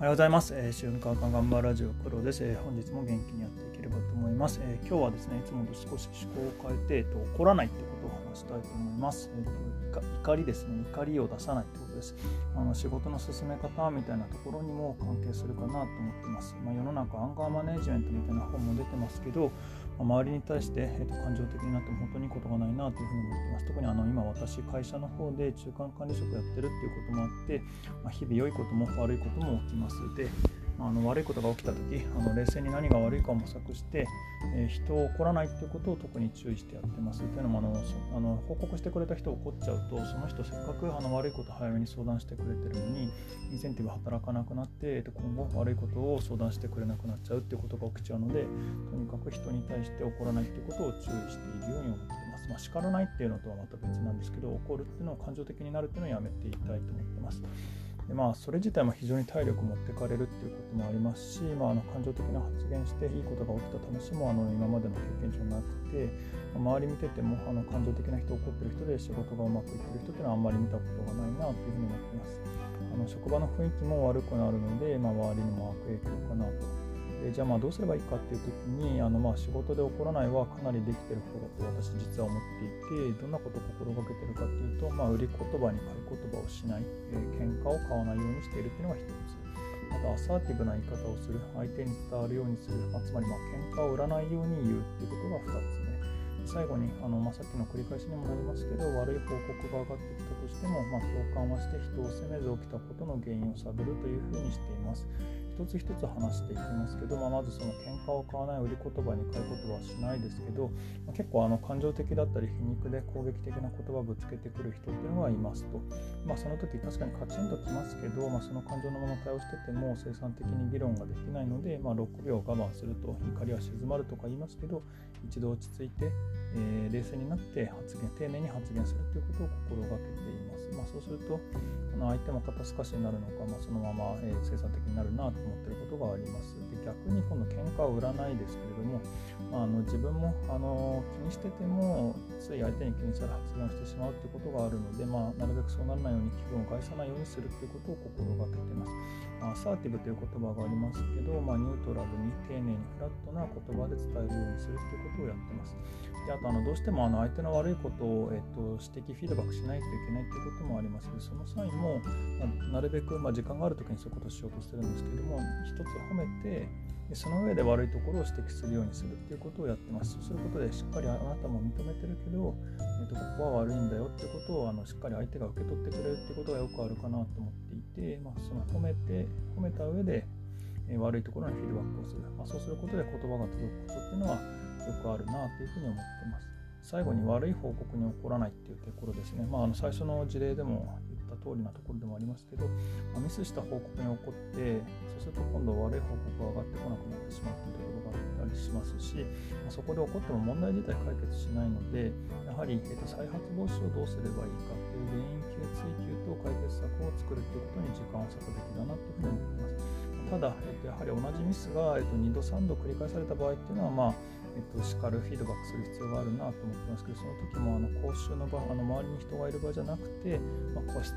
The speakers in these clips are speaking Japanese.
おはようございます。えー、瞬間間頑張ラジオ黒です、えー、本日も元気にやっていければと思います。えー、今日はですね、いつもと少し思考を変えて、えっ、と怒らないってこと話したいと思います。えーと、怒りですね、怒りを出さないってことです。あの仕事の進め方みたいなところにも関係するかなと思ってます。まあ、世の中アンガーマネジメントみたいな本も出てますけど、まあ、周りに対して、えーと、感情的になっても本当にいいことがないなというふうに思ってます。特にあの今私、会社の方で中間管理職やってるっていうこともあって、まあ、日々良いことも悪いことも起きます。であの悪いことが起きた時あの冷静に何が悪いかを模索して、えー、人を怒らないっていうことを特に注意してやってます。というのもあのあの報告してくれた人を怒っちゃうとその人せっかくあの悪いことを早めに相談してくれてるのにインセンティブ働かなくなって、今後悪いことを相談してくれなくなっちゃうっていうことが起きちゃうのでとにかく人に対して怒らないっていうことを注意しているように思ってます。まあ、叱らないっていうのとはまた別なんですけど怒るっていうのを感情的になるっていうのをやめていきたいと思ってます。でまあ、それ自体も非常に体力持ってかれるっていうこともありますし、まあ、あの感情的な発言していいことが起きた話もあの今までの経験上なくて、まあ、周り見ててもあの感情的な人怒ってる人で仕事がうまくいってる人っていうのはあんまり見たことがないなというふうに思ってます。あの職場の雰囲気も悪くなるので、まあ、周りにも悪影響かなとでじゃあまあどうすればいいかっていう時にあのまあ仕事で起こらないはかなりできてる方だと私実は思っていてどんなことを心がけてるかっていうと、まあ、売り言葉に買い言葉をしない、えー、喧嘩を買わないようにしているっていうのが一つ。あとアサーティブな言い方をする相手に伝わるようにする、まあ、つまりまあ喧嘩を売らないように言うっていうことが2つ目。最後にあの、まあ、さっきの繰り返しにもなりますけど悪い報告が上がってきたとしても、まあ、共感はして人を責めず起きたことの原因を探るというふうにしています。一つ一つ話していきますけど、まあ、まずその喧嘩を買わない売り言葉に買い言葉はしないですけど、まあ、結構あの感情的だったり皮肉で攻撃的な言葉をぶつけてくる人っていうのがいますと、まあ、その時確かにカチンときますけど、まあ、その感情のまま対応してても生産的に議論ができないので、まあ、6秒我慢すると怒りは静まるとか言いますけど一度落ち着いて、えー、冷静になって発言丁寧に発言するということを心がけています。まあ、そうするとあの相手も肩透かしになるのか、まあ、そのまま、えー、生産的になるなと思ってることがあります。で逆に今度喧嘩を売らないですけれども、まあ、あの自分もあの気にしててもつい相手に気にされ発言してしまうということがあるので、まあ、なるべくそうならないように気分を害さないようにするということを心がけています。アサーティブという言葉がありますけど、まあ、ニュートラルに丁寧にフラットな言葉で伝えるようにするということをやってます。であとあのどうしてもあの相手の悪いことを、えっと、指摘フィードバックしないといけないということもありますのでその際も、まあ、なるべく、まあ、時間がある時にそういうことをしようとしてるんですけども一つ褒めてでその上で悪いところを指摘するようにするっていうことをやってます。そうすることでしっかりあなたも認めてるけど、えー、とここは悪いんだよってことをあのしっかり相手が受け取ってくれるってことがよくあるかなと思っていて、まあ、その褒めて褒めた上で、え、悪いところにフィードバックをする、まあ、そうすることで言葉が届くことっていうのはよくあるなというふうに思ってます。最後に悪い報告に起こらないっていうところですね。まあ、あの最初の事例でも通りなところでもありますけど、まあ、ミスした報告が起こってそうすると今度悪い報告が上がってこなくなってしまうというところがあったりしますし、まあ、そこで起こっても問題自体解決しないのでやはり、えー、と再発防止をどうすればいいかという原因追及と解決策を作るということに時間を割くべきだなというふうに思います。ただ、えっと、やはり同じミスが、えっと、2度3度繰り返された場合っていうのは、まあえっと、叱るフィードバックする必要があるなと思ってますけどその時もあの講習の場あの周りに人がいる場じゃなくて、まあ、個室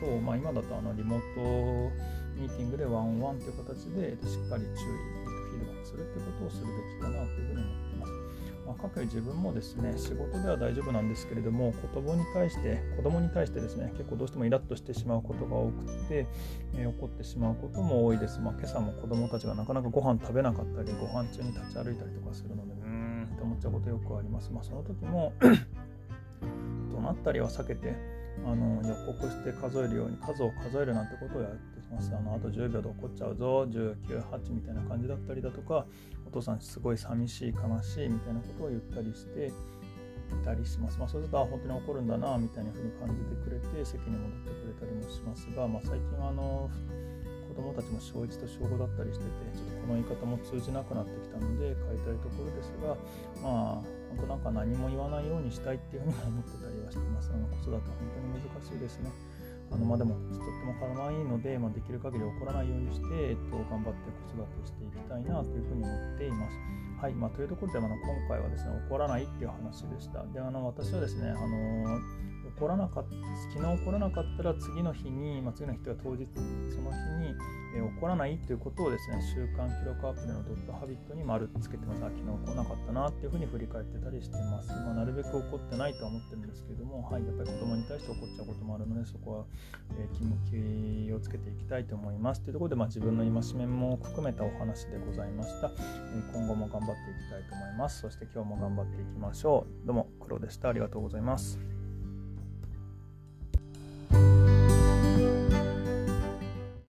と、まあ、今だとあのリモートミーティングでワンワンという形で、えっと、しっかり注意、フィードバックするってことをするべきかなというふうに思ってます。まあ、各自分もですね仕事では大丈夫なんですけれども子供に対して子供に対してですね結構どうしてもイラッとしてしまうことが多くて、えー、怒ってしまうことも多いです、まあ、今朝も子供たちがなかなかご飯食べなかったりご飯中に立ち歩いたりとかするのでうーん。って思っちゃうことよくあります。まあその時も怒鳴ったりは避けてあの予告して数えるように数を数えるなんてことをやってます。あのあと10秒で怒っちゃうぞ、19、8みたいな感じだったりだとか、お父さんすごい寂しい、悲しいみたいなことを言ったりしていたりします。まあ、そうすると、あ、本当に怒るんだな、みたいな風に感じてくれて、席に戻ってくれたりもしますが、まあ、最近はあの子供たちも小1と小5だったりしてて、ちょっとこの言い方も通じなくなってきたので変えたいところですが、まあ、本当なんか何も言わないようにしたいっていうふうに思ってたりはしてます。あの子育ては本当に難しいですね。あのまあ、でもとっても可愛いので、まあ、できる限り怒らないようにして、えっと、頑張って子育てしていきたいなというふうに思っています。はい、まあ、というところで、あの今回はですね、怒らないっていう話でした。で、あの私はですね、あの怒らなかった昨日怒らなかったら次の日に、まあ、次の日というか当日その日に、えー、怒らないということをですね習慣記録アプリのドットハビットに丸つけてます。昨日怒らなかったなっていうふうに振り返ってたりしてます、まあ、なるべく怒ってないとは思ってるんですけれども、はい、やっぱり子供に対して怒っちゃうこともあるのでそこは、えー、気をつけていきたいと思います。というところで、まあ、自分の戒めも含めたお話でございました、えー、今後も頑張っていきたいと思います。そして今日も頑張っていきましょう。どうも黒でした。ありがとうございます。